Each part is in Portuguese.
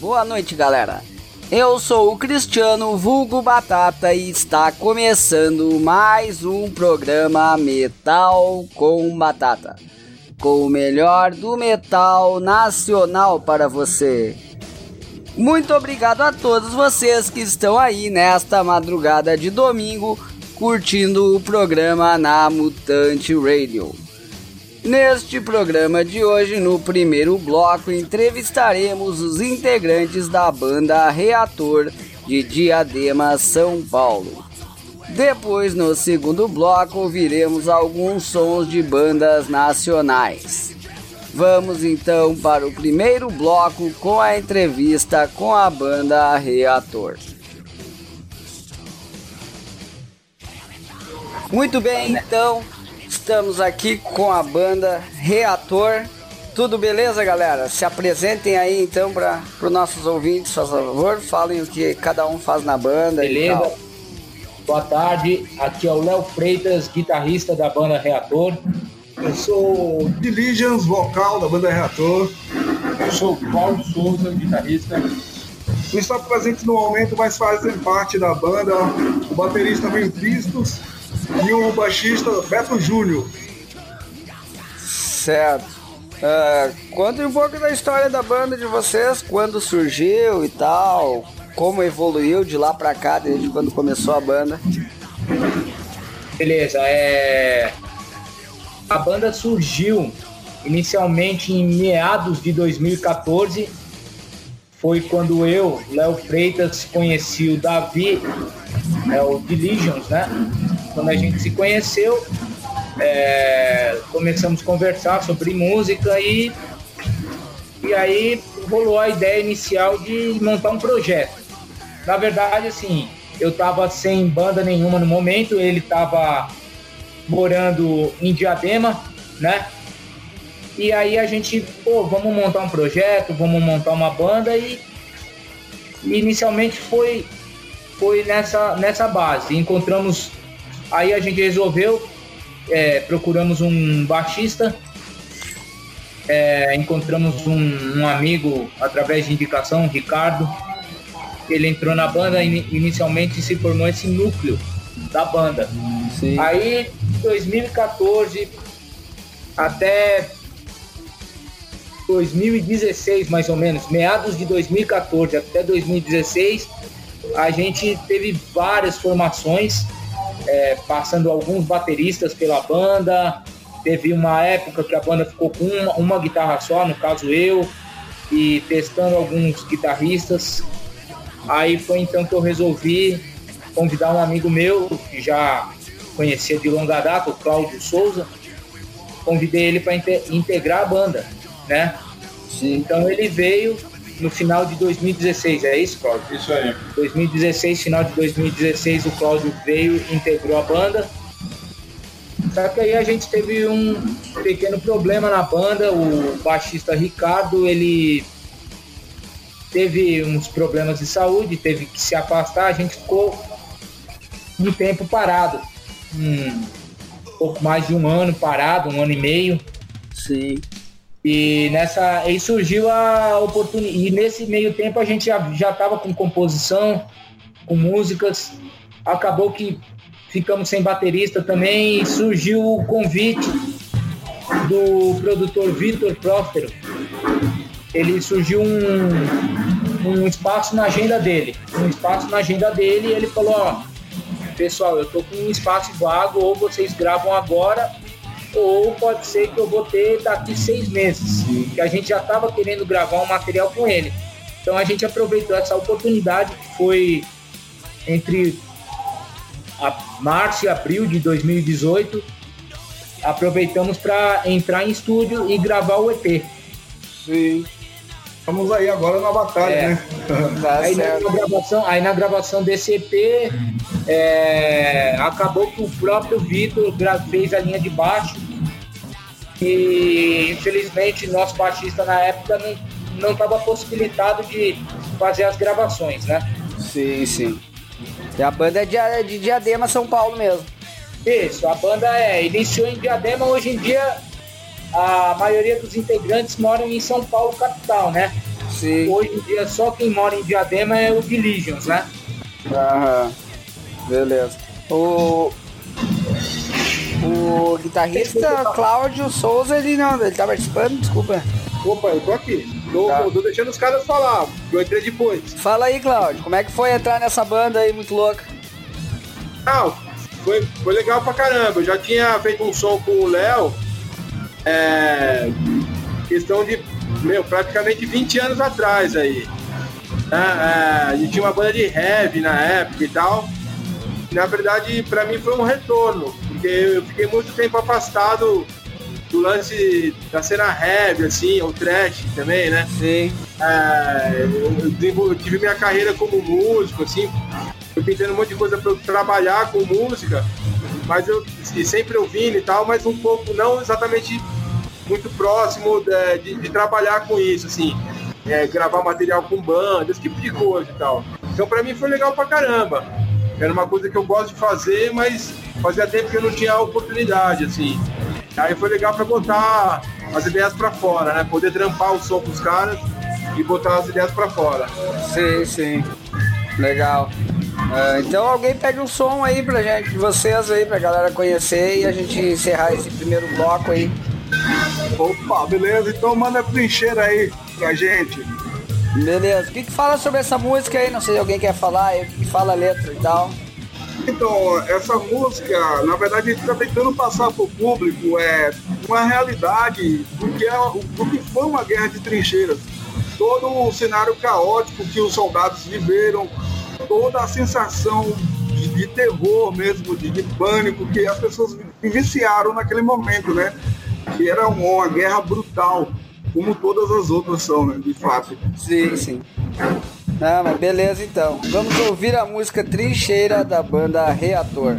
Boa noite, galera. Eu sou o Cristiano Vulgo Batata e está começando mais um programa Metal com Batata, com o melhor do metal nacional para você. Muito obrigado a todos vocês que estão aí nesta madrugada de domingo curtindo o programa na Mutante Radio. Neste programa de hoje, no primeiro bloco, entrevistaremos os integrantes da banda Reator de Diadema, São Paulo. Depois, no segundo bloco, ouviremos alguns sons de bandas nacionais. Vamos então para o primeiro bloco com a entrevista com a banda Reator. Muito bem, então Estamos aqui com a banda Reator. Tudo beleza, galera? Se apresentem aí então para os nossos ouvintes, por favor. Falem o que cada um faz na banda. Beleza. Boa tarde. Aqui é o Léo Freitas, guitarrista da banda Reator. Eu sou Diligence, vocal da banda Reator. Eu sou Paulo Souza, guitarrista. Não está presente no momento, mas fazem parte da banda o baterista Vem Tristos e o baixista Beto Júnior. Certo. Uh, conte um pouco da história da banda de vocês, quando surgiu e tal, como evoluiu de lá pra cá, desde quando começou a banda. Beleza, é. A banda surgiu inicialmente em meados de 2014. Foi quando eu, Léo Freitas, conheci o Davi, é o Diligence, né? Quando a gente se conheceu, é, começamos a conversar sobre música e, e aí rolou a ideia inicial de montar um projeto. Na verdade, assim, eu estava sem banda nenhuma no momento, ele estava morando em Diadema, né? E aí a gente, pô, vamos montar um projeto, vamos montar uma banda e, e inicialmente foi foi nessa nessa base. Encontramos Aí a gente resolveu, é, procuramos um baixista, é, encontramos um, um, amigo através de indicação, Ricardo. Ele entrou na banda e inicialmente se formou esse núcleo da banda. Sim. Aí, 2014 até 2016, mais ou menos, meados de 2014 até 2016, a gente teve várias formações é, passando alguns bateristas pela banda. Teve uma época que a banda ficou com uma, uma guitarra só, no caso eu, e testando alguns guitarristas. Aí foi então que eu resolvi convidar um amigo meu, que já conhecia de longa data, o Cláudio Souza. Convidei ele para integrar a banda, né? Sim. Então ele veio no final de 2016, é isso, Cláudio? Isso aí. 2016, final de 2016, o Cláudio veio, integrou a banda. Só que aí a gente teve um pequeno problema na banda, o baixista Ricardo, ele teve uns problemas de saúde, teve que se afastar, a gente ficou um tempo parado. Um pouco mais de um ano parado, um ano e meio. Sim. E nessa aí surgiu a oportunidade. E nesse meio tempo a gente já já estava com composição, com músicas. Acabou que ficamos sem baterista também surgiu o convite do produtor Vitor Próspero. Ele surgiu um, um espaço na agenda dele. Um espaço na agenda dele e ele falou, ó, pessoal, eu tô com um espaço vago, ou vocês gravam agora ou pode ser que eu vou ter daqui seis meses, que a gente já estava querendo gravar um material com ele. Então a gente aproveitou essa oportunidade que foi entre março e abril de 2018. Aproveitamos para entrar em estúdio e gravar o EP. Sim. Vamos aí agora na batalha, é. né? aí, na gravação, aí na gravação desse EP, é, acabou que o próprio Vitor fez a linha de baixo e infelizmente nosso baixista na época não estava possibilitado de fazer as gravações, né? Sim, sim. E a banda é de, de Diadema, São Paulo mesmo. Isso, a banda é, iniciou em Diadema, hoje em dia a maioria dos integrantes moram em São Paulo, capital, né? Sim. Hoje em dia só quem mora em Diadema é o Diligence, né? Aham. Beleza. O. O guitarrista Cláudio Souza, ele não, ele tá participando, desculpa. Opa, eu tô aqui. Tô, tá. tô deixando os caras falar, eu entrei depois. Fala aí, Cláudio, como é que foi entrar nessa banda aí muito louca? Ah, foi, foi legal pra caramba. Eu já tinha feito um som com o Léo. É, questão de, meu, praticamente 20 anos atrás aí. É, a gente tinha uma banda de heavy na época e tal. Na verdade, para mim foi um retorno, porque eu fiquei muito tempo afastado do lance da cena heavy, assim, ou trash também, né? Sim. É, eu, tive minha carreira como músico, assim, eu tentando um monte de coisa para trabalhar com música, mas eu sempre ouvindo e tal, mas um pouco não exatamente muito próximo de, de, de trabalhar com isso, assim, é, gravar material com banda, esse tipo de coisa e tal. Então para mim foi legal pra caramba. Era uma coisa que eu gosto de fazer, mas fazia tempo que eu não tinha a oportunidade, assim. Aí foi legal para botar as ideias para fora, né? Poder trampar o som com os caras e botar as ideias para fora. Sim, sim. Legal. Uh, então alguém pede um som aí pra gente, de vocês aí, pra galera conhecer e a gente encerrar esse primeiro bloco aí. Opa, beleza? Então manda a trincheira aí pra gente. Beleza. O que, que fala sobre essa música aí? Não sei se alguém quer falar o que, que fala a letra e tal. Então, essa música, na verdade, a gente está tentando passar para o público é, uma realidade do que, é, do que foi uma guerra de trincheiras. Todo o cenário caótico que os soldados viveram, toda a sensação de, de terror mesmo, de, de, pânico que as pessoas vivenciaram naquele momento, né? Que era uma guerra brutal, como todas as outras são, né? De fato. Sim, sim. Não, mas beleza então. Vamos ouvir a música Trincheira da banda Reator.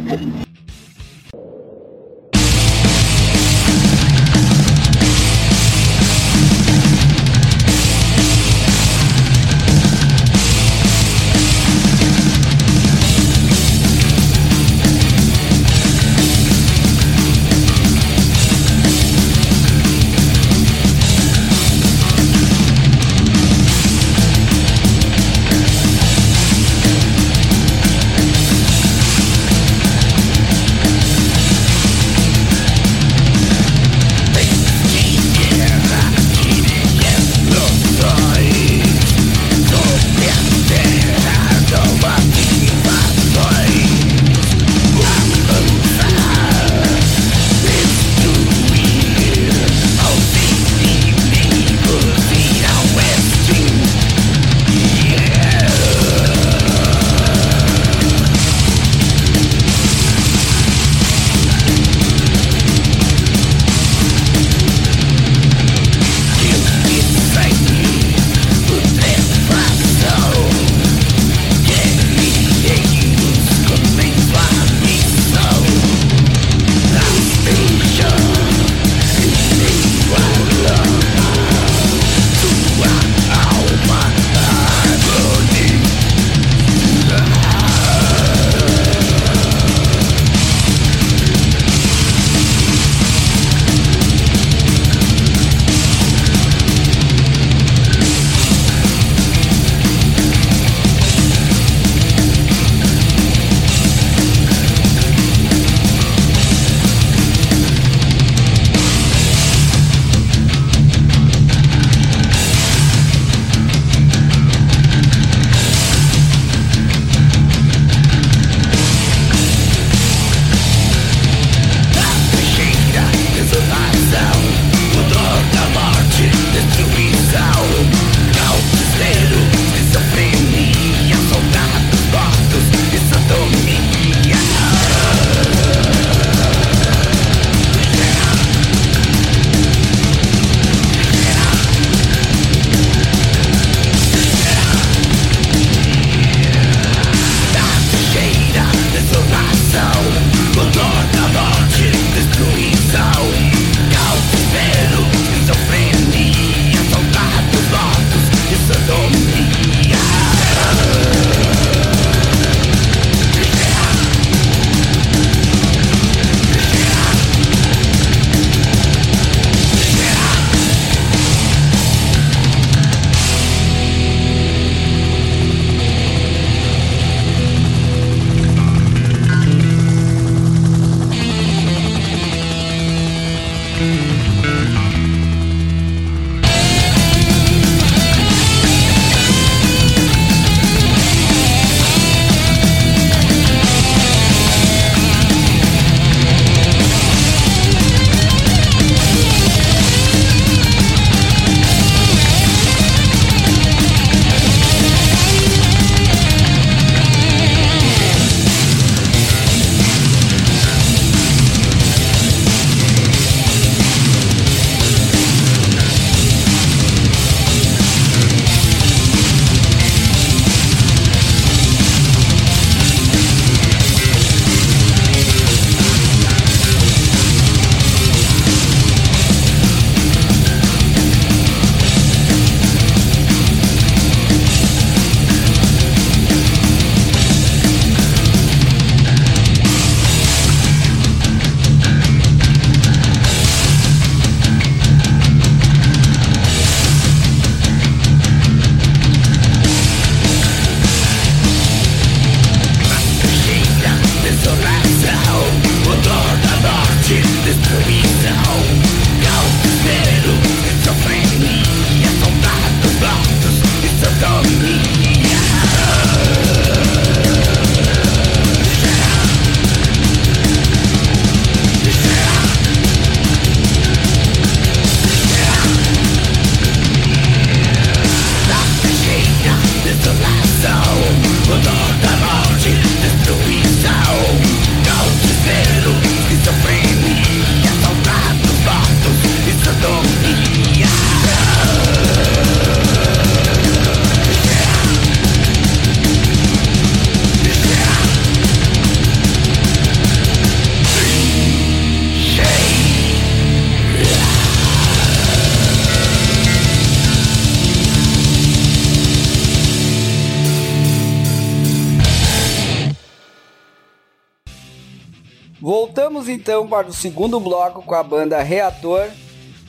Voltamos então para o segundo bloco com a banda Reator.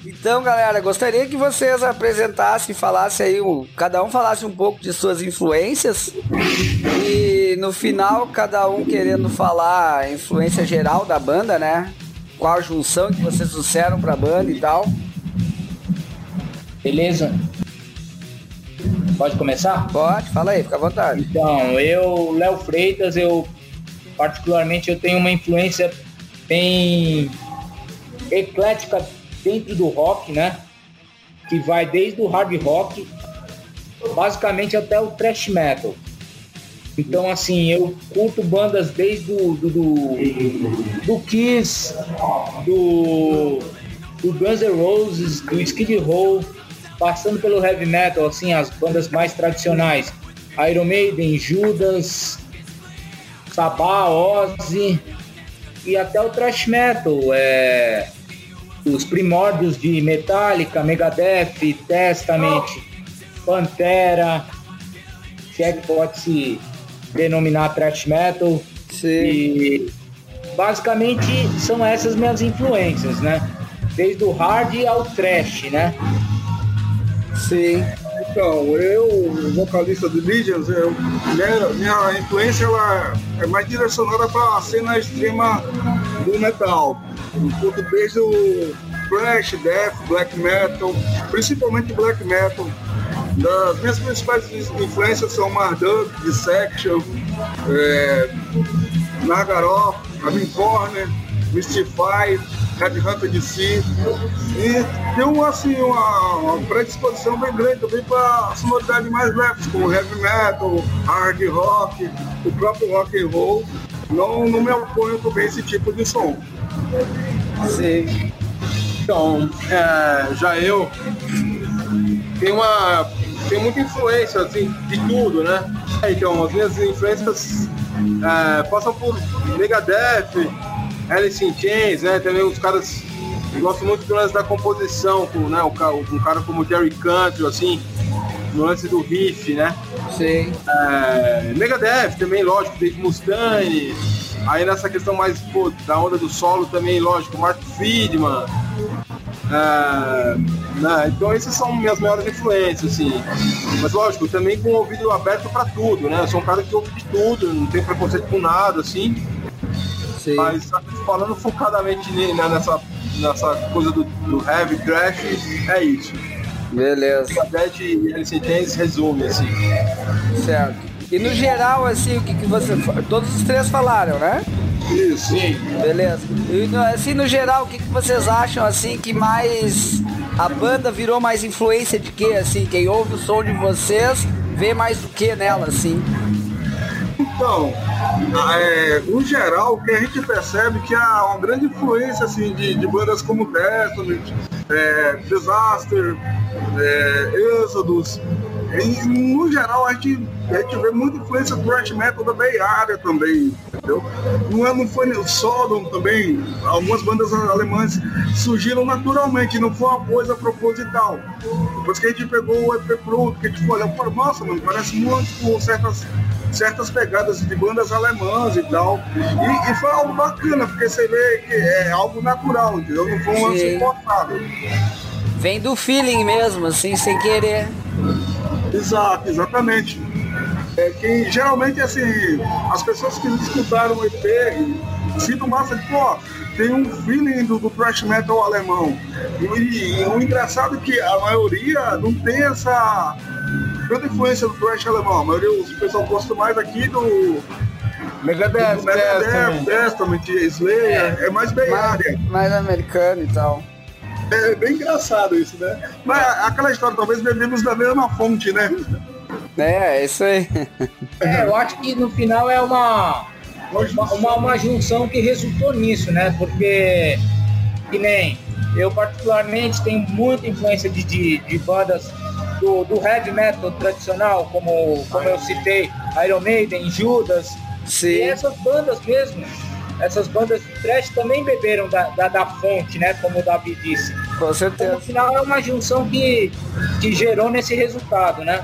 Então, galera, gostaria que vocês apresentassem, falassem aí, cada um falasse um pouco de suas influências e no final cada um querendo falar a influência geral da banda, né? Qual a junção que vocês trouxeram para a banda e tal. Beleza? Pode começar? Pode, fala aí, fica à vontade. Então, eu, Léo Freitas, eu particularmente eu tenho uma influência bem eclética dentro do rock, né? Que vai desde o hard rock, basicamente até o thrash metal. Então, assim, eu curto bandas desde do, do, do, do Kiss, do, do Guns N' Roses, do Skid Row, passando pelo heavy metal, assim, as bandas mais tradicionais. Iron Maiden, Judas, Sabá, Ozzy e até o thrash metal. É, os primórdios de Metallica, Megadeth, Testament, Pantera, se é que pode se denominar thrash metal. Sim. E basicamente são essas minhas influências, né? Desde o hard ao trash, né? Sim. Então, eu, vocalista do Legions, eu, minha, minha influência ela é mais direcionada para a cena extrema do metal. Eu curto desde o thrash, death, black metal, principalmente black metal. Das minhas principais influências são Marduk, Dissection, é, Nagaroth, Avin Corner, Mystify, Red Hunter de si. E tem um, assim, uma, uma predisposição bem grande também para sonoridade mais leves, como heavy metal, hard rock, o próprio rock and roll. Não, não me oponho também esse tipo de som. Sim. Então, é, já eu tenho uma tenho muita influência assim de tudo, né? Então, as minhas influências é, passam por Megadeth, Alice in Chains, né? Também os caras gosto muito do lance da composição, com, né? Um, um cara como Jerry Cantrell, assim, no lance do riff, né? Sim. É, Megadeth também, lógico, Dave Mustaine. Aí nessa questão mais pô, da onda do solo também, lógico, Mark Friedman. É, né, então essas são minhas maiores influências, assim. Mas lógico, também com o ouvido aberto para tudo, né? Eu sou um cara que ouve de tudo, não tem preconceito com nada, assim. Sim. Mas falando focadamente né, nessa, nessa coisa do, do heavy trash, é isso. Beleza. Megadeth e Alice in Chains resume, assim. Certo. E no geral, assim, o que, que você. Todos os três falaram, né? Isso. Beleza. E no- assim, no geral, o que, que vocês acham, assim, que mais. A banda virou mais influência de quê, assim? Quem ouve o som de vocês vê mais do que nela, assim? Então, é, no geral, o que a gente percebe que há uma grande influência assim, de, de bandas como Testament, é, Disaster, é, Exodus. E, no geral, a gente, a gente vê muita influência do thrash metal da Bay Area também, entendeu? Não, é, não foi o Sodom também, algumas bandas alemãs surgiram naturalmente, não foi uma coisa proposital. Depois que a gente pegou o EP Pronto, que a gente foi olhar, pô, nossa, mano, parece muito com certas certas pegadas de bandas alemãs e tal. E, e foi algo bacana, porque você vê que é algo natural, entendeu? Não foi um lance Sim. forçado. Vem do feeling mesmo, assim, sem querer. Exato, exatamente. É que geralmente assim, as pessoas que escutaram o EP sintam massa de, pô, tem um feeling do, do thrash metal alemão. E, e o engraçado é que a maioria não tem essa grande influência do thrash alemão. A maioria, o pessoal gosta mais aqui do Megadeth, do Megadeth, Testament. Testament, Slayer, é, mais bem área. mais americano e tal. É bem engraçado isso, né? Mas aquela história, talvez bebemos da mesma fonte, né? É, é isso aí. É, eu acho que no final é uma, uma, uma, uma junção que resultou nisso, né? Porque, que nem eu particularmente tenho muita influência de, de, de bandas do, do heavy metal tradicional, como, como eu citei, Iron Maiden, Judas, e Sim, essas bandas mesmo, essas bandas de trash também beberam da, da, da fonte, né? Como o Davi disse. com Então, no certeza. final é uma junção que, que gerou nesse resultado, né?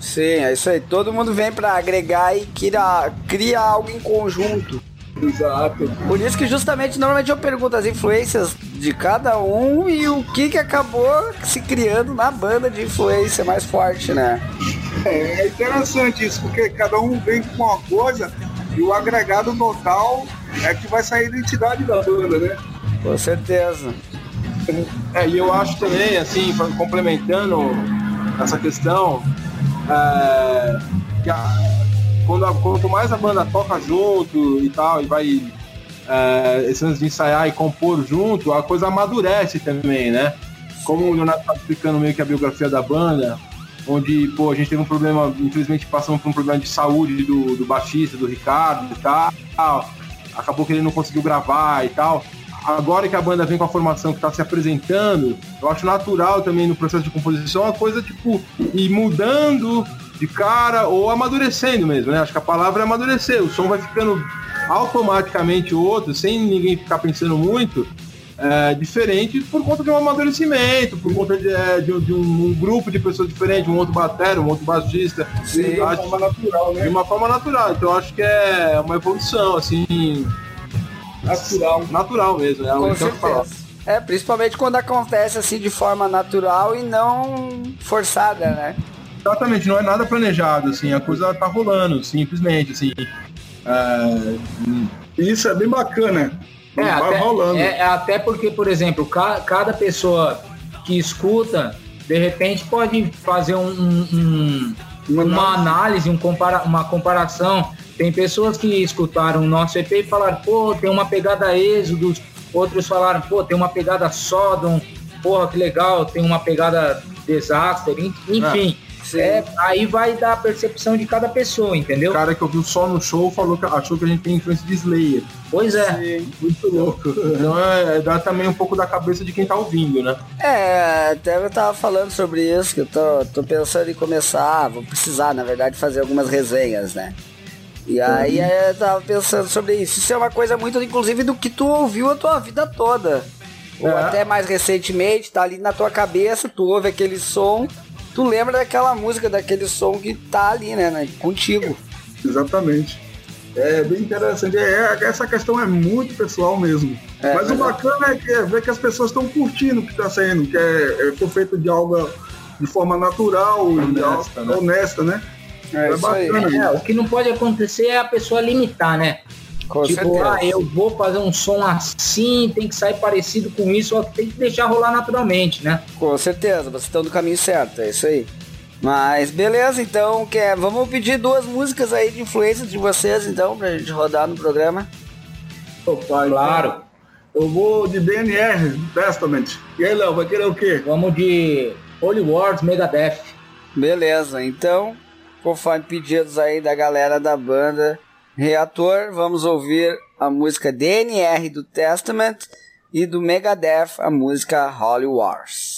Sim, é isso aí. Todo mundo vem pra agregar e cria, cria algo em conjunto. Exato. Por isso que justamente normalmente eu pergunto as influências de cada um e o que que acabou se criando na banda de influência mais forte, né? É, é interessante isso, porque cada um vem com uma coisa e o agregado total é que vai sair a identidade da banda, né? Com certeza. É, e eu acho também, assim, complementando essa questão, é, que a, quando a, quanto mais a banda toca junto e tal, e vai é, esse de ensaiar e compor junto, a coisa amadurece também, né? Como o Leonardo está explicando meio que a biografia da banda, onde, pô, a gente teve um problema, infelizmente passamos por um problema de saúde do, do baixista, do Ricardo e tal, acabou que ele não conseguiu gravar e tal. Agora que a banda vem com a formação que está se apresentando, eu acho natural também no processo de composição a coisa, tipo, ir mudando de cara ou amadurecendo mesmo, né? Acho que a palavra é amadurecer. O som vai ficando automaticamente outro, sem ninguém ficar pensando muito, é, diferente por conta de um amadurecimento, por conta de, é, de, de um, um, grupo de pessoas diferentes, um outro batera, um outro baixista. Sim, de uma forma natural, né? De uma forma natural. Então acho que é uma evolução, assim. Natural. Natural mesmo, é Com certeza. É, principalmente quando acontece assim de forma natural e não forçada, né? Exatamente, não é nada planejado, assim, a coisa tá rolando, simplesmente, assim. É, isso é bem bacana. É, vai até, rolando. É, até porque, por exemplo, ca, cada pessoa que escuta, de repente pode fazer um, um, uma, uma análise, um compara, uma comparação. Tem pessoas que escutaram o nosso EP e falaram, pô, tem uma pegada êxodo, outros falaram, pô, tem uma pegada Sodom, porra, que legal, tem uma pegada Disaster, enfim. É, aí vai dar a percepção de cada pessoa, entendeu? O cara que ouviu só no show falou que achou que a gente tem influência de Slayer. Pois é. Sim, muito louco. Então é, dá também um pouco da cabeça de quem tá ouvindo, né? É, até eu tava falando sobre isso, que eu tô, tô pensando em começar, vou precisar, na verdade, fazer algumas resenhas, né? E aí uhum. eu tava pensando sobre isso. Isso é uma coisa muito, inclusive, do que tu ouviu a tua vida toda. Ou é. até mais recentemente, tá ali na tua cabeça, tu ouve aquele som tu lembra daquela música, daquele som que tá ali, né, né contigo. Exatamente. É bem interessante. É, essa questão é muito pessoal mesmo. É, Mas o bacana é, que, é ver que as pessoas estão curtindo o que está saindo, que é, é feito de algo de forma natural, honesta, né? Honesta, né? É, é bacana. É, o que não pode acontecer é a pessoa limitar, né? Com tipo, certeza. ah, eu vou fazer um som assim, tem que sair parecido com isso, só que tem que deixar rolar naturalmente, né? Com certeza, vocês estão no caminho certo, é isso aí. Mas beleza, então, quer, vamos pedir duas músicas aí de influência de vocês, então, pra gente rodar no programa. Opa, claro. Eu vou de DNR, Testament. E aí, Léo, vai querer o quê? Vamos de Holy Wars, Megadeth. Beleza, então, conforme pedidos aí da galera da banda, Reator, vamos ouvir a música DNR do Testament e do Megadeth a música Holy Wars.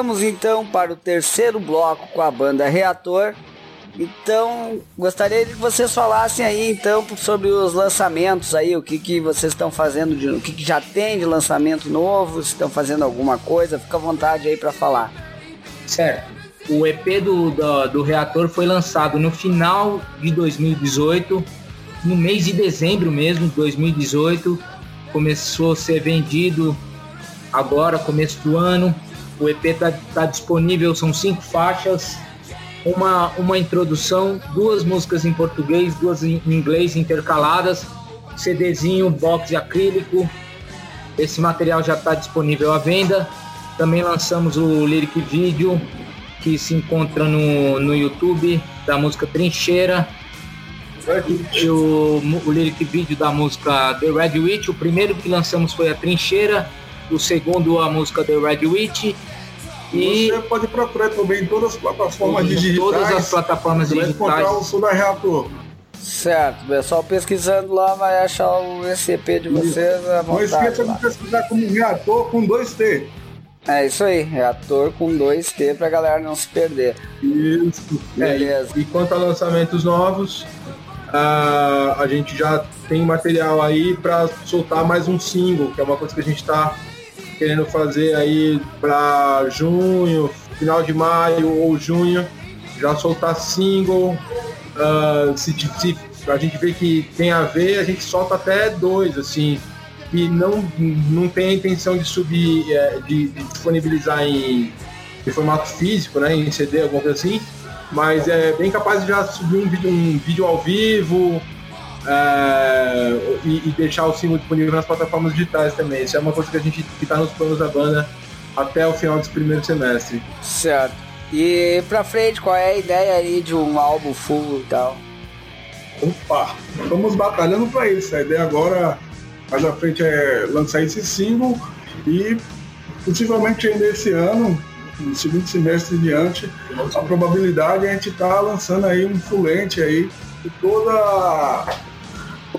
Vamos então para o terceiro bloco com a banda Reator. Então, gostaria que vocês falassem aí então sobre os lançamentos aí, o que, que vocês estão fazendo, de, o que, que já tem de lançamento novo, se estão fazendo alguma coisa, fica à vontade aí para falar. Certo. O EP do, do, do Reator foi lançado no final de 2018, no mês de dezembro mesmo de 2018. Começou a ser vendido agora, começo do ano. O EP está tá disponível, são cinco faixas uma, uma introdução, duas músicas em português, duas em inglês intercaladas, CDzinho, box acrílico. Esse material já está disponível à venda. Também lançamos o lyric video que se encontra no, no YouTube da música Trincheira. O, o lyric video da música The Red Witch. O primeiro que lançamos foi a Trincheira, o segundo a música The Red Witch e você pode procurar também em todas as plataformas digitais. Todas as plataformas você digitais. Vai encontrar o som da Reator. Certo, pessoal pesquisando lá vai achar o ECP de vocês. Não esqueça de pesquisar como Reator com 2T. É isso aí, reator com 2T pra galera não se perder. Isso. Beleza. E quanto a lançamentos novos, uh, a gente já tem material aí para soltar mais um single, que é uma coisa que a gente está querendo fazer aí para junho, final de maio ou junho, já soltar single. Uh, se, se, a gente vê que tem a ver, a gente solta até dois, assim, e não, não tem a intenção de subir, é, de, de, disponibilizar em, em, formato físico, né, em CD, alguma coisa assim, mas é bem capaz de já subir um vídeo, um vídeo ao vivo, é, e, e, deixar o single disponível nas plataformas digitais também. Isso é uma coisa que a gente que está nos planos da banda até o final desse primeiro semestre. Certo. E pra frente, qual é a ideia aí de um álbum full e tal? Opa, estamos batalhando para isso. A ideia agora, mais à frente, é lançar esse single e possivelmente ainda esse ano, no segundo semestre diante, a probabilidade é a gente estar tá lançando aí um fulente aí e toda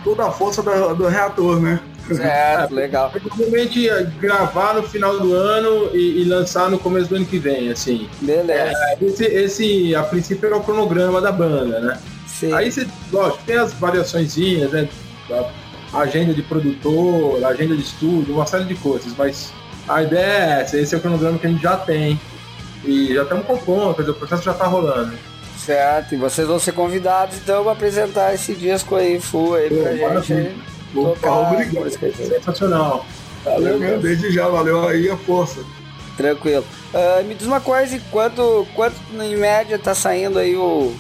toda a força do, do reator, né? Certo, legal. Provavelmente gravar no final do ano e, e, lançar no começo do ano que vem, assim. Beleza. É, esse, esse, a princípio, era o cronograma da banda, né? Sim. Aí você, lógico, tem as variaçõezinhas, né? A agenda de produtor, agenda de estúdio, uma série de coisas, mas a ideia é essa, esse é o cronograma que a gente já tem. E já estamos compondo, quer dizer, o processo já está rolando. Certo, e vocês vão ser convidados então para apresentar esse disco aí full aí pra Pô, gente. Tocar, obrigado. Sensacional. Valeu desde já, valeu aí a força. Tranquilo. Uh, me diz uma coisa, quanto, quanto em média tá saindo aí o,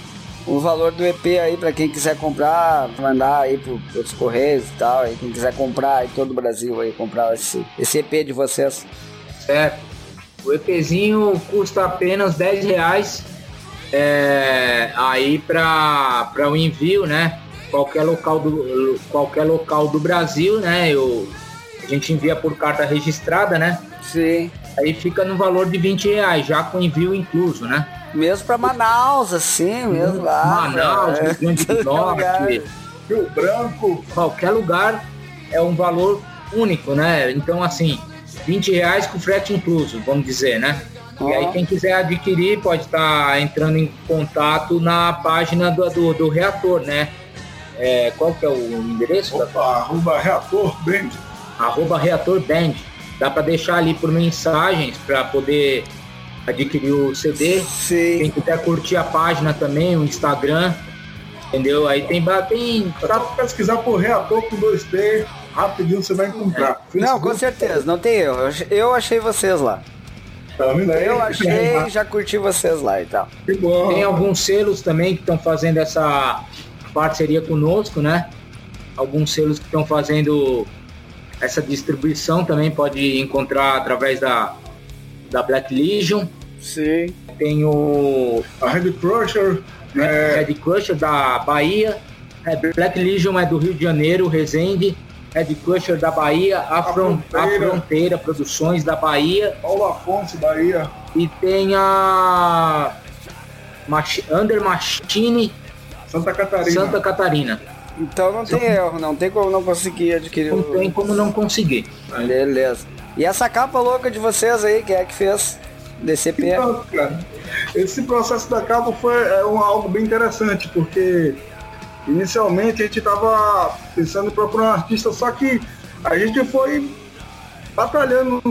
o valor do EP aí para quem quiser comprar, mandar aí pro, pros correios e tal, aí quem quiser comprar em todo o Brasil aí, comprar esse, esse EP de vocês. Certo. O EPzinho custa apenas 10 reais é, aí para o envio, né? Qualquer local do, qualquer local do Brasil, né? Eu, a gente envia por carta registrada, né? Sim. Aí fica no valor de 20 reais, já com envio incluso, né? Mesmo para Manaus, assim, mesmo lá. Manaus, Rio Grande do Norte, Rio Branco. Qualquer lugar é um valor único, né? Então, assim, 20 reais com frete incluso, vamos dizer, né? E aí quem quiser adquirir pode estar tá entrando em contato na página do, do, do reator, né? É, qual que é o endereço? Opa, da... arroba reator band. Arroba reator band. Dá para deixar ali por mensagens para poder adquirir o CD. Sim. Quem quiser curtir a página também, o Instagram, entendeu? Aí tem... tem tá... pesquisar por reator com 2T, rapidinho você vai encontrar. É. Não, com certeza, não tem erro. Eu achei vocês lá. Eu achei, já curti vocês lá e tal. Que bom. Tem alguns selos também que estão fazendo essa parceria conosco, né? Alguns selos que estão fazendo essa distribuição também pode encontrar através da, da Black Legion. Sim. Tem o. A Red Crusher. É... Red Crusher da Bahia. É, Black Legion é do Rio de Janeiro, Resende. Head Crusher da Bahia, a, a, fron fronteira. a, fronteira. Produções da Bahia. Paulo Afonso, Bahia. E tem a Mach Under Machine Santa Catarina. Santa Catarina. Então não tem erro, não tem como não conseguir adquirir. Não o... tem como não conseguir. Beleza. E essa capa louca de vocês aí, quem é que fez? DCP. Então, cara, esse processo da capa foi é um, algo bem interessante, porque inicialmente a gente estava pensando em procurar um artista, só que a gente foi batalhando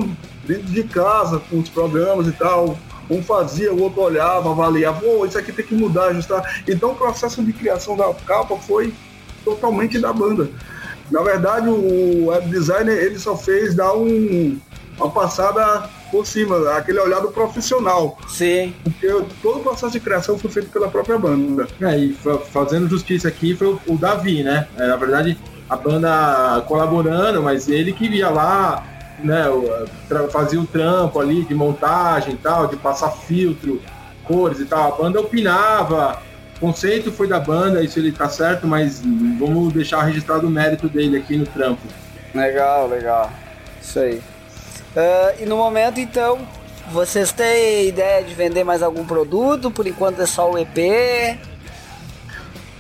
dentro de casa com os programas e tal. Um fazia, o outro olhava, avaliava, oh, isso aqui tem que mudar, ajustar. Então o processo de criação da capa foi totalmente da banda. Na verdade, o web designer ele só fez dar um, uma passada por cima, aquele olhar do profissional. Sim. Porque todo o processo de criação foi feito pela própria banda. É, e fazendo justiça aqui foi o, Davi, né? É, na verdade, a banda colaborando, mas ele que ia lá, né, fazia o trampo ali de montagem e tal, de passar filtro, cores e tal. A banda opinava, o conceito foi da banda, isso ele tá certo, mas vamos deixar registrado o mérito dele aqui no trampo. Legal, legal. Isso aí. Uh, e no momento, então, vocês têm ideia de vender mais algum produto? Por enquanto é só o EP?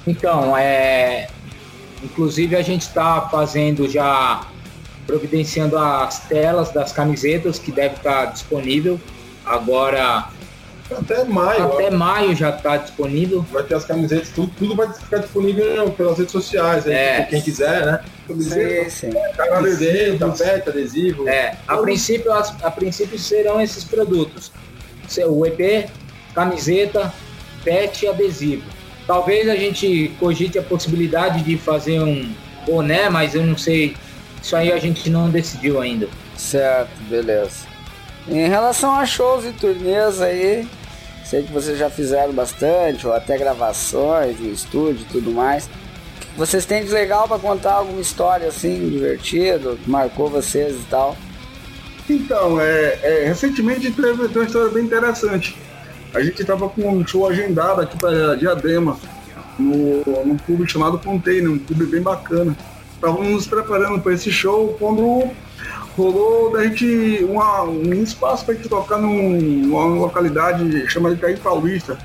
Então, é. Inclusive a gente está fazendo já providenciando as telas das camisetas que deve estar tá disponível agora até maio. Até ó. maio já está disponível. Vai ter as camisetas, tudo, tudo vai ficar disponível pelas redes sociais, aí, é. quem quiser, né? Camiseta, sim, sim. Camiseta, tapete, adesivo. É, a princípio, a princípio serão esses produtos. O EP, camiseta, pet e adesivo. Talvez a gente cogite a possibilidade de fazer um boné, mas eu não sei. Isso aí a gente não decidiu ainda. Certo, beleza. Em relação a shows e turnês aí, Sei que vocês já fizeram bastante, ou até gravações no estúdio e tudo mais. Vocês têm de legal para contar alguma história assim, divertida, que marcou vocês e tal? Então, é, é recentemente teve uma história bem interessante. A gente estava com um show agendado aqui para Diadema, no, num clube chamado Container, um clube bem bacana. Estávamos nos preparando para esse show quando rolou da gente uma, um espaço para gente tocar num, numa localidade chamada Itaí Paulista,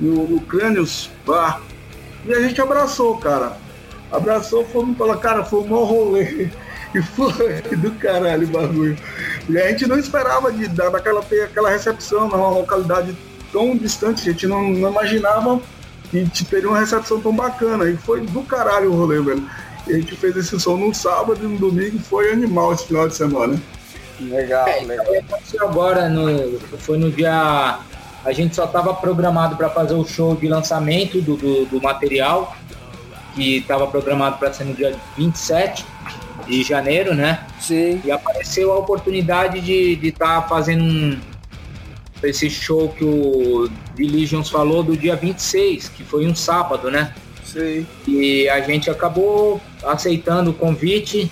no, no Crânios Bar. E a gente abraçou, cara. Abraçou, fomos falar, cara, foi um rolê. E foi do caralho o bagulho. E a gente não esperava de dar daquela, ter aquela recepção numa localidade tão distante, a gente não, não imaginava que teria uma recepção tão bacana. E foi do caralho o rolê, velho. E a gente fez esse som no sábado e no domingo foi animal esse final de semana. Legal, é, legal. Aconteceu agora, no, foi no dia. A gente só estava programado para fazer o show de lançamento do, do, do material, que estava programado para ser no dia 27 de janeiro, né? Sim. E apareceu a oportunidade de estar tá fazendo um, esse show que o Diligence falou do dia 26, que foi um sábado, né? E a gente acabou aceitando o convite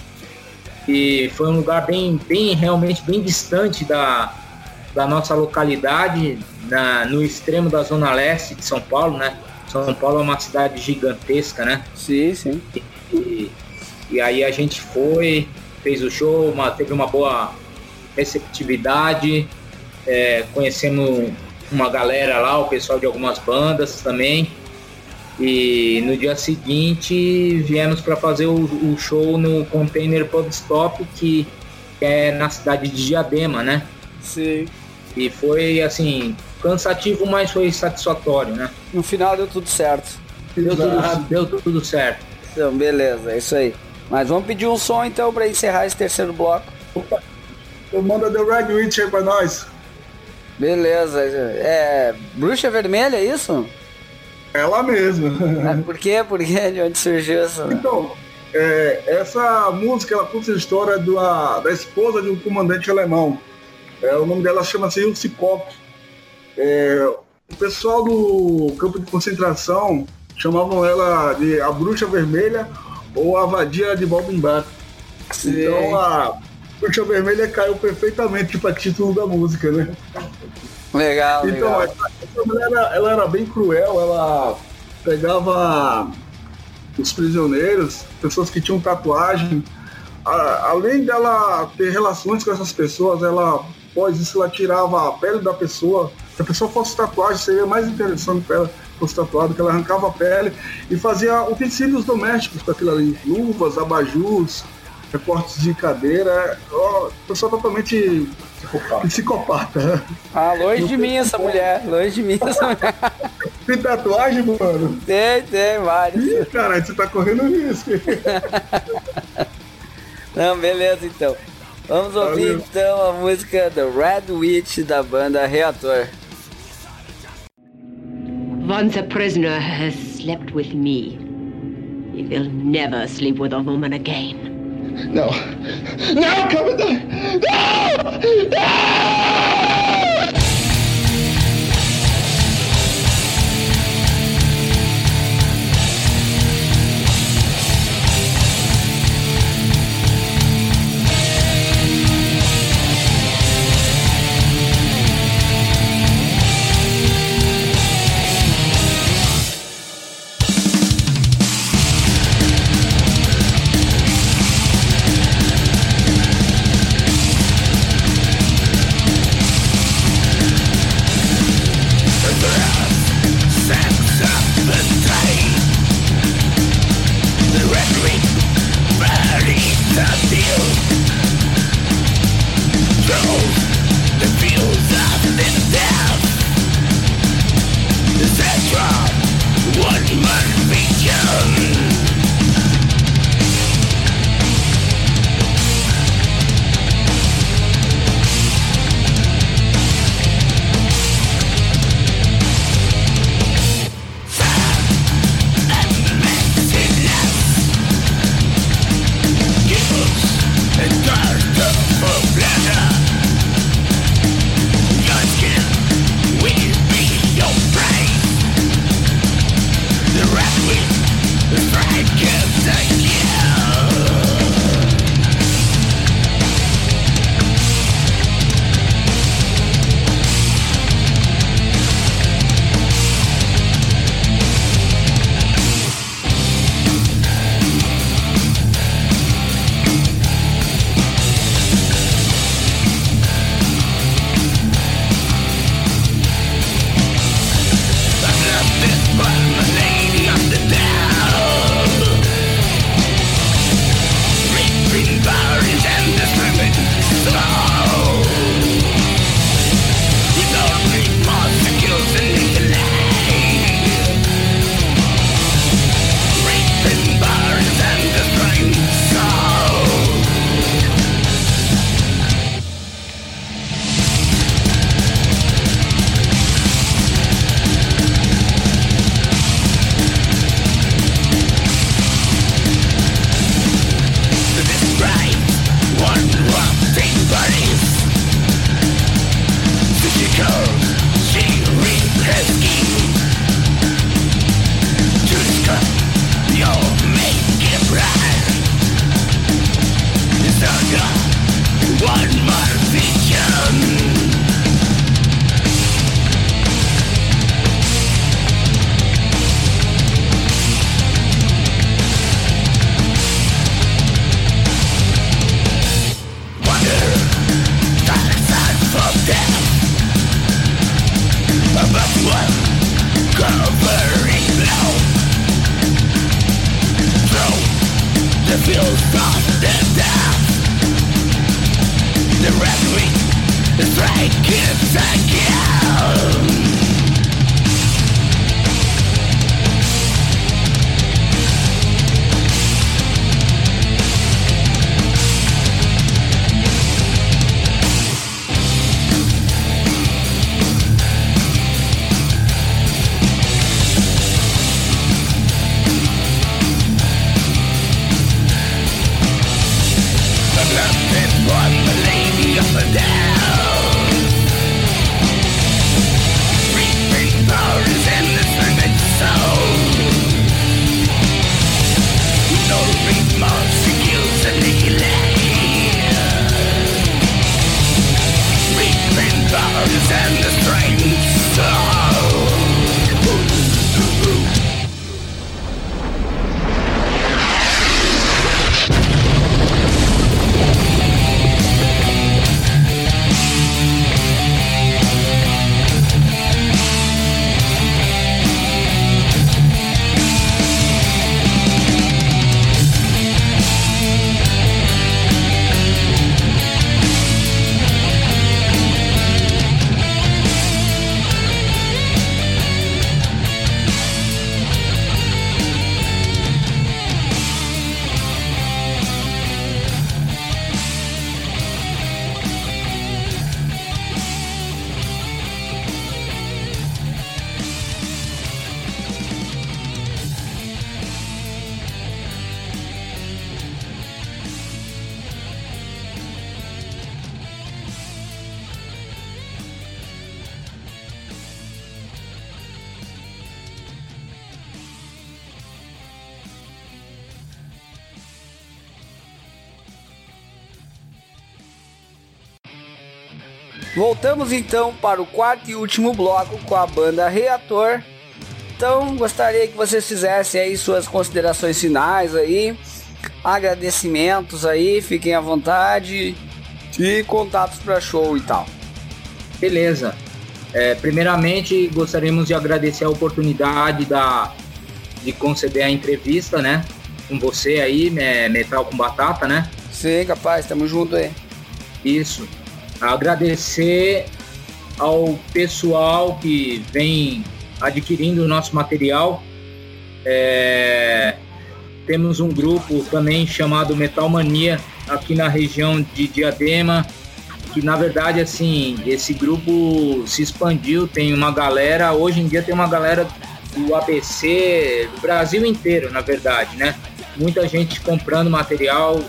e foi um lugar bem, bem realmente bem distante da, da nossa localidade, na, no extremo da zona leste de São Paulo, né? São Paulo é uma cidade gigantesca, né? Sim, sim. E, e aí a gente foi, fez o show, uma, teve uma boa receptividade, é, conhecemos uma galera lá, o pessoal de algumas bandas também. E no dia seguinte viemos para fazer o, o, show no Container Pub Stop, que é na cidade de Diadema, né? Sim. E foi assim, cansativo, mas foi satisfatório, né? No final deu tudo certo. Deu, tudo, deu tudo certo. Então, beleza, é isso aí. Mas vamos pedir um som então para encerrar esse terceiro bloco. Opa, então manda The Red Witch aí pra nós. Beleza, é. Bruxa Vermelha, é isso? Ela mesma. Ah, por quê? Por quê? De onde surgiu essa? Então, é, essa música ela conta a história da, da esposa de um comandante alemão. É, o nome dela chama-se Ilse Koch. É, o pessoal do campo de concentração chamavam ela de a bruxa vermelha ou a vadia de Balbinbach. Então a bruxa vermelha caiu perfeitamente para título da música, né? Legal, então, legal. essa mulher era, ela era bem cruel, ela pegava os prisioneiros, pessoas que tinham tatuagem. A, além dela ter relações com essas pessoas, ela, após isso, ela tirava a pele da pessoa. Se a pessoa fosse tatuagem, seria mais interessante para ela fosse tatuado, que ela arrancava a pele e fazia utensílios domésticos com aquilo ali, luvas, abajus, recortes de cadeira. Ó, pessoa totalmente psicopata. psicopata. Ah, longe de mim essa mulher. Longe de mim essa mulher. Tem tatuagem, mano? Tem, tem, vários. Ih, caralho, você tá correndo risco. Não, beleza então. Vamos ouvir Valeu. então a música do Red Witch da banda Reator. Once a prisoner has slept with me, he will never sleep with a woman again. No. No, Commandant! No! No! Voltamos então para o quarto e último bloco com a banda Reator. Então gostaria que vocês fizessem aí suas considerações finais aí, agradecimentos aí, fiquem à vontade e contatos para show e tal. Beleza. É, primeiramente gostaríamos de agradecer a oportunidade da, de conceder a entrevista, né? Com você aí, Metal com Batata, né? Sim, capaz, tamo junto aí. Isso. Agradecer ao pessoal que vem adquirindo o nosso material. É, temos um grupo também chamado Metal Mania aqui na região de Diadema, que na verdade assim, esse grupo se expandiu, tem uma galera, hoje em dia tem uma galera do ABC, do Brasil inteiro, na verdade, né? Muita gente comprando material,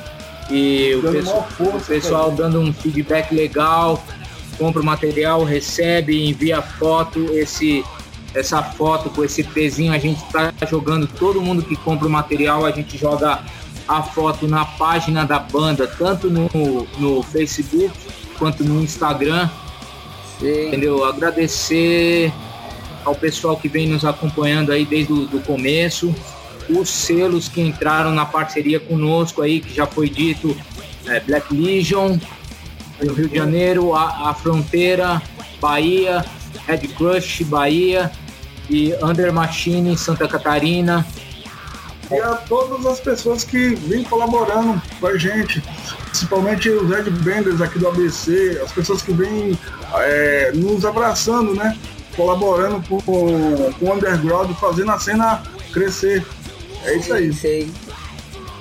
e o, pessoal, força, o pessoal dando um feedback legal, compra o material, recebe, envia foto, esse essa foto com esse pezinho a gente está jogando todo mundo que compra o material, a gente joga a foto na página da banda, tanto no, no Facebook quanto no Instagram. Sim. Entendeu? Agradecer ao pessoal que vem nos acompanhando aí desde o do começo os selos que entraram na parceria conosco aí, que já foi dito, é, Black Legion, no Rio de Janeiro, a, a Fronteira, Bahia, Red Crush, Bahia e Under Machine, Santa Catarina. E a todas as pessoas que vêm colaborando com a gente, principalmente os Red Benders aqui do ABC, as pessoas que vêm é, nos abraçando, né? Colaborando com, com o underground, fazendo a cena crescer. É isso aí. Sei.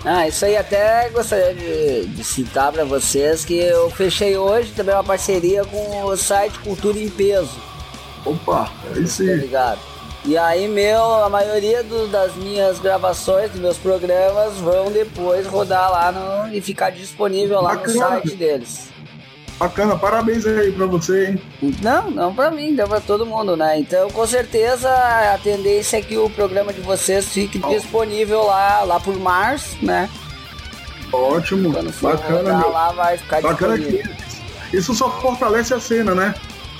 Ah, isso aí até gostaria de, de citar para vocês que eu fechei hoje também uma parceria com o site Cultura em Peso. Opa, é isso aí. Tá ligado? E aí, meu, a maioria do, das minhas gravações, dos meus programas, vão depois rodar lá no, e ficar disponível lá Bacana. no site deles. Bacana, parabéns aí pra você, hein? Não, não pra mim, deu pra todo mundo, né? Então, com certeza, a tendência é que o programa de vocês fique oh. disponível lá, lá por março, né? Ótimo, bacana, meu. lá vai ficar bacana disponível. Que isso só fortalece a cena, né?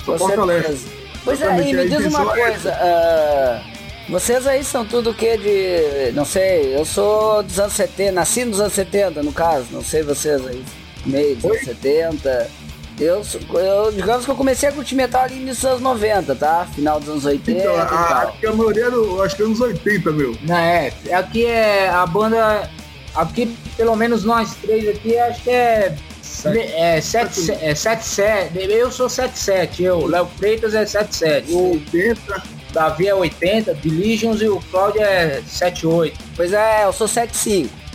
Só com fortalece. Certeza. Pois é, e me diz uma coisa, uh, vocês aí são tudo o que de. Não sei, eu sou dos anos 70, nasci nos anos 70, no caso, não sei vocês aí. Meio dos anos 70. Eu, eu, digamos que eu comecei a curtir metal ali nos anos 90, tá? Final dos anos 80. Então, a, acho que a maioria do, acho que é anos 80, meu. Não, é. Aqui é a banda. Aqui, pelo menos nós três aqui, acho que é. É 7 é, 7 Eu sou 77, eu. Léo Freitas é 77. 80. Davi é 80, Diligence e o Claudio é 78. Pois é, eu sou 75.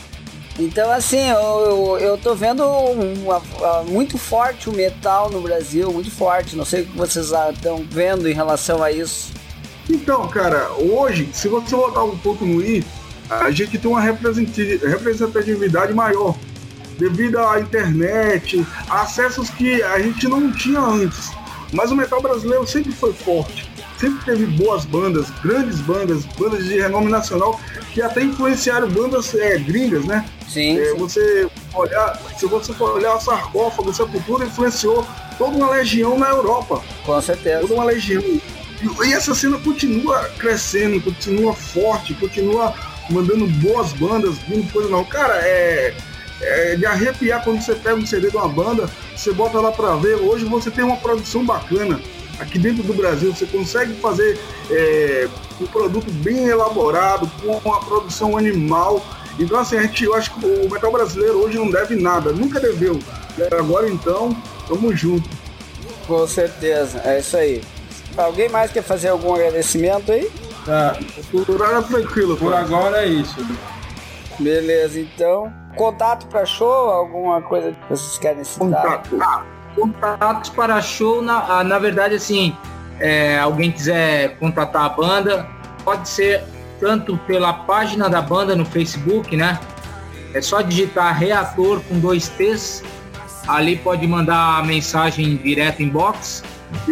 Então, assim, eu, eu, eu tô vendo uma, uma, muito forte o metal no Brasil, muito forte. Não sei o que vocês estão vendo em relação a isso. Então, cara, hoje, se você botar um pouco no i, a gente tem uma representatividade maior devido à internet, acessos que a gente não tinha antes. Mas o metal brasileiro sempre foi forte, sempre teve boas bandas, grandes bandas, bandas de renome nacional que até influenciaram bandas é, gringas, né? Sim, é, sim. Você olhar, se você for olhar o sarcófago, essa cultura influenciou toda uma legião na Europa. Com certeza. Toda uma legião. E, e essa cena continua crescendo, continua forte, continua mandando boas bandas, vindo coisa não. Cara, é, é de arrepiar quando você pega um CD de uma banda, você bota lá pra ver. Hoje você tem uma produção bacana aqui dentro do Brasil, você consegue fazer é, um produto bem elaborado, com uma produção animal então, assim, a gente, eu acho que o metal brasileiro hoje não deve nada, nunca deveu. Agora, então, tamo junto. Com certeza, é isso aí. Alguém mais quer fazer algum agradecimento aí? Tá. Por agora, tranquilo. Por agora é isso. Beleza, então. Contato para show, alguma coisa que vocês querem citar? Contato. Ah, contatos para show, na, ah, na verdade, assim, é, alguém quiser contatar a banda, pode ser tanto pela página da banda no Facebook, né? É só digitar reator com dois T's. Ali pode mandar a mensagem direto em box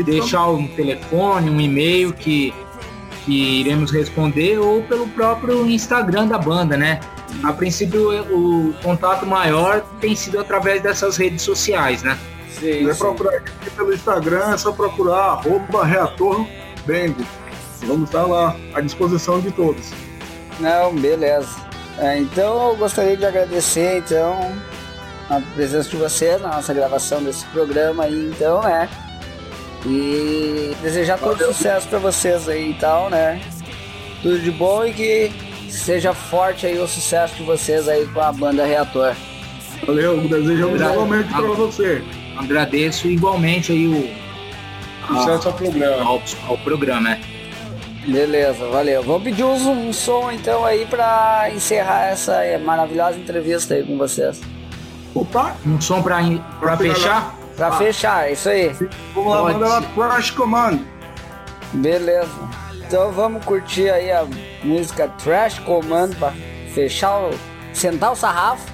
deixar um telefone, um e-mail que, que iremos responder ou pelo próprio Instagram da banda, né? A princípio, o contato maior tem sido através dessas redes sociais, né? Sim, sim. procurar pelo Instagram, é só procurar arroba reator. Vamos estar lá à disposição de todos. Não, beleza. É, então eu gostaria de agradecer então a presença de você na nossa gravação desse programa aí, então, né? E desejar todo Valeu. sucesso para vocês aí e tal, né? Tudo de bom e que seja forte aí o sucesso de vocês aí com a banda Reator. Valeu, desejamos igualmente para você. Agradeço igualmente aí o sucesso ao programa. Ao, ao programa, né? Beleza, valeu. Vamos pedir um, um som então aí para encerrar essa maravilhosa entrevista aí com vocês. Opa, um som para pra fechar? Pra ah. fechar, isso aí. Vamos lá, manda lá Crash Command. Beleza. Então vamos curtir aí a música Trash Command pra fechar o. sentar o sarrafo.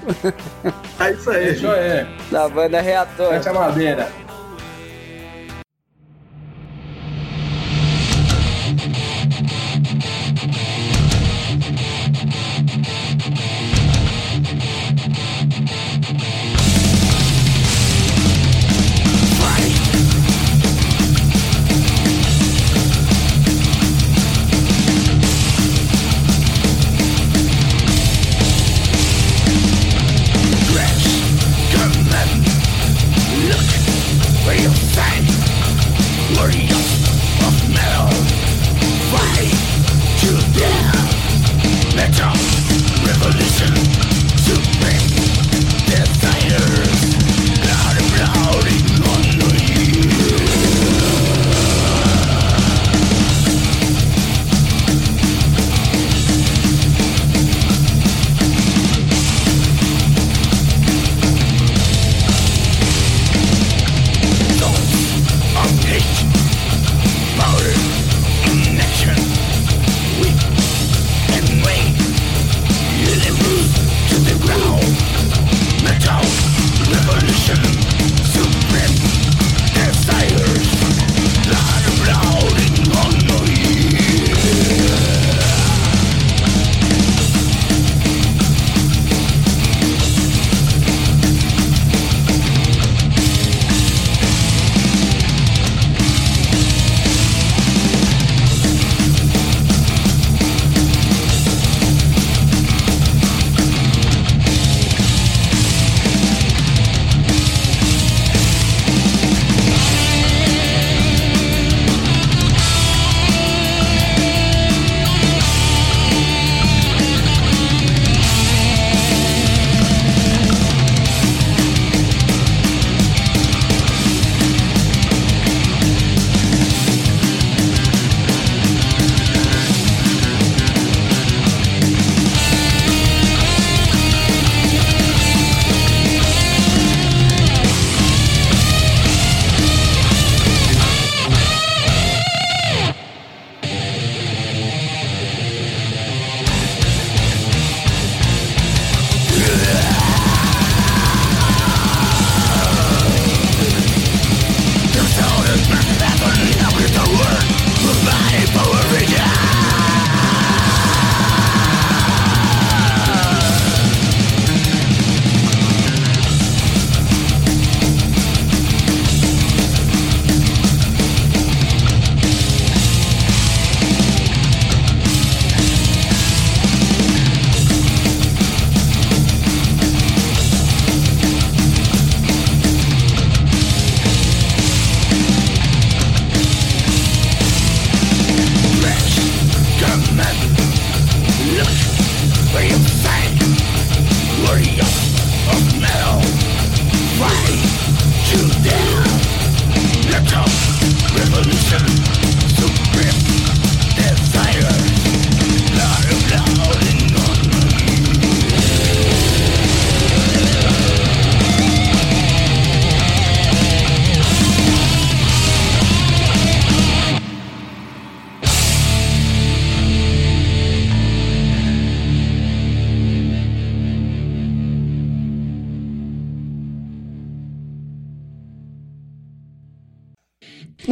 É isso aí. Isso aí. Da banda Reator. Essa madeira.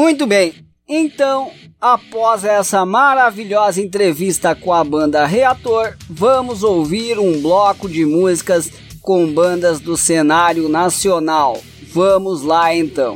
Muito bem, então, após essa maravilhosa entrevista com a banda Reator, vamos ouvir um bloco de músicas com bandas do cenário nacional. Vamos lá então.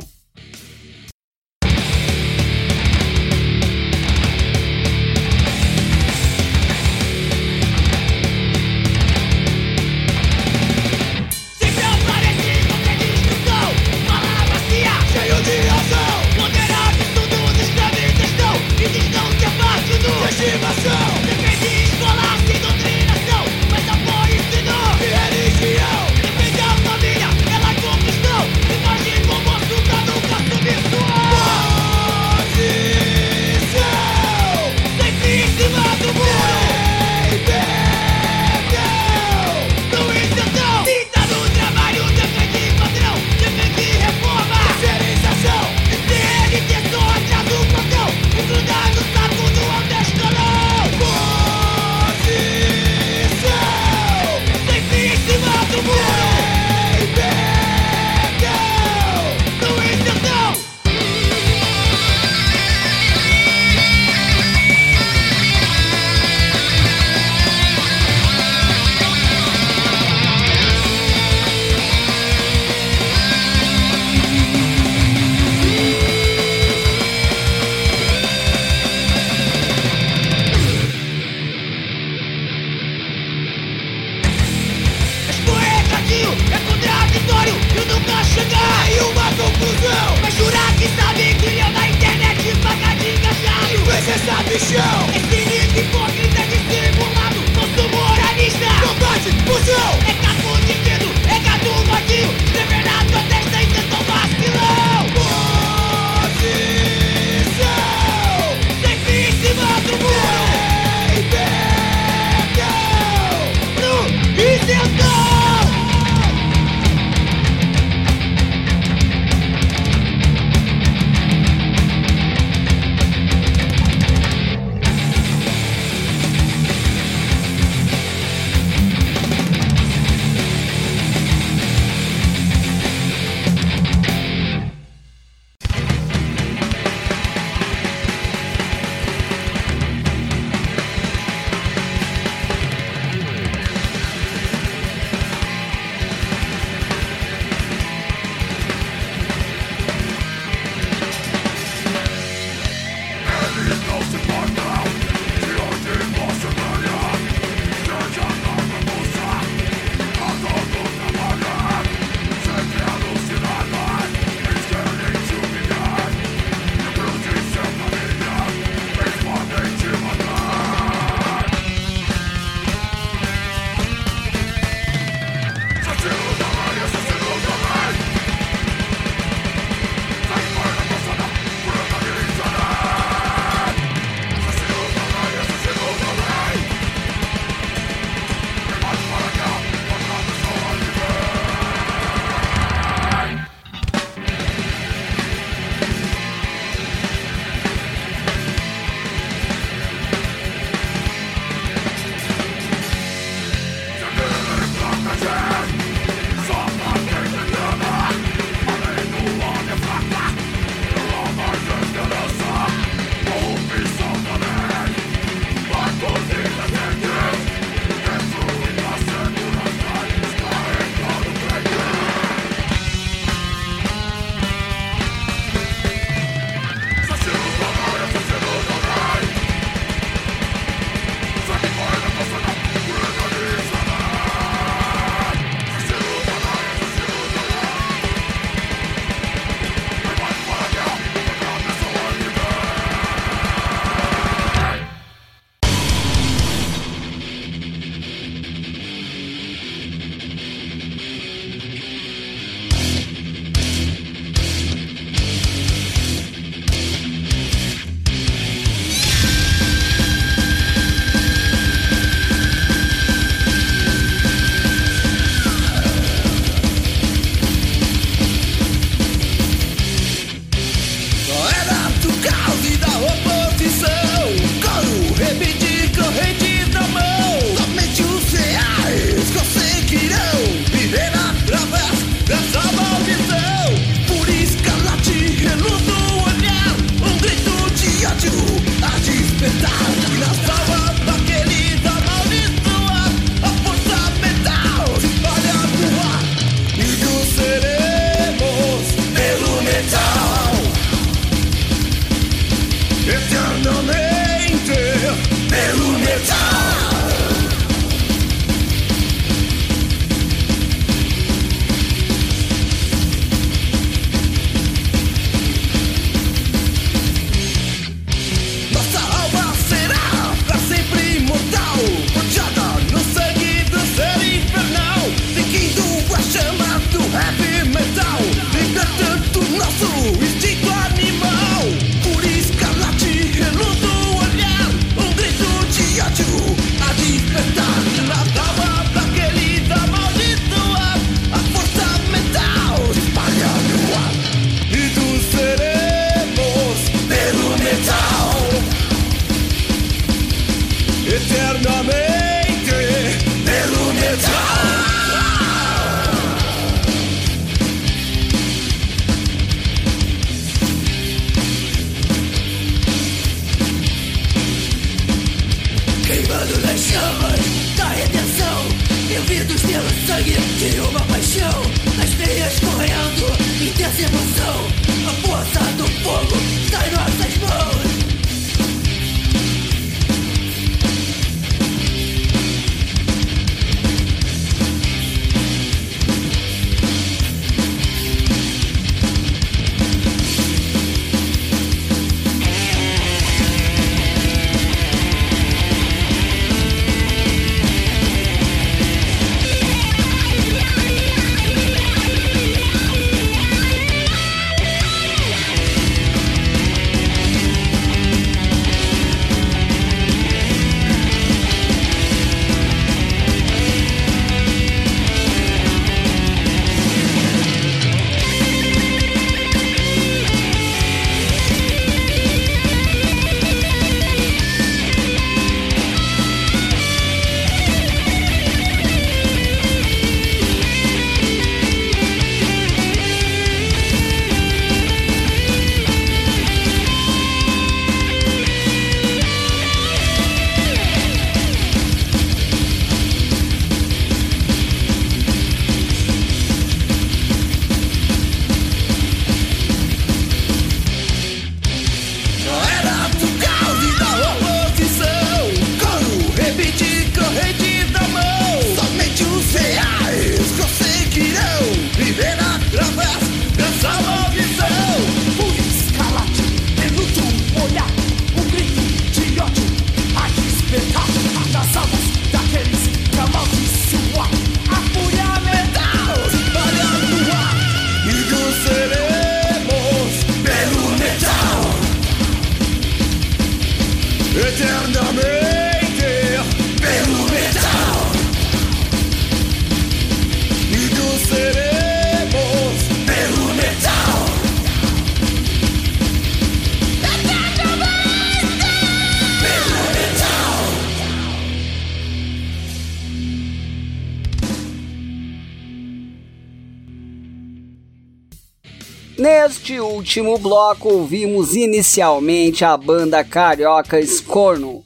Último bloco, ouvimos inicialmente a banda carioca Scorno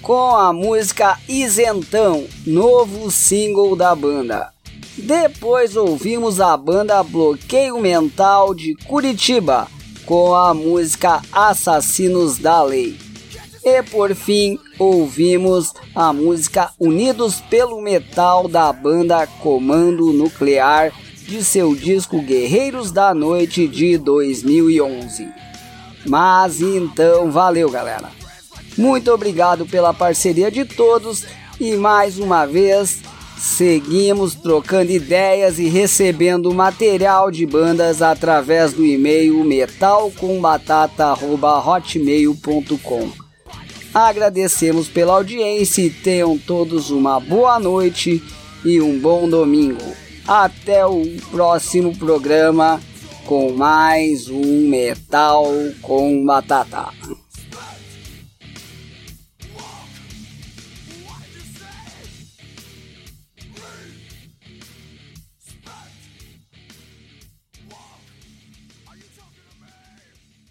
com a música Isentão, novo single da banda. Depois ouvimos a banda Bloqueio Mental de Curitiba com a música Assassinos da Lei. E por fim, ouvimos a música Unidos pelo Metal da banda Comando Nuclear de seu disco Guerreiros da Noite de 2011. Mas então, valeu galera. Muito obrigado pela parceria de todos e mais uma vez seguimos trocando ideias e recebendo material de bandas através do e-mail metalcombatata@hotmail.com. Agradecemos pela audiência e tenham todos uma boa noite e um bom domingo. Até o próximo programa com mais um Metal com Batata.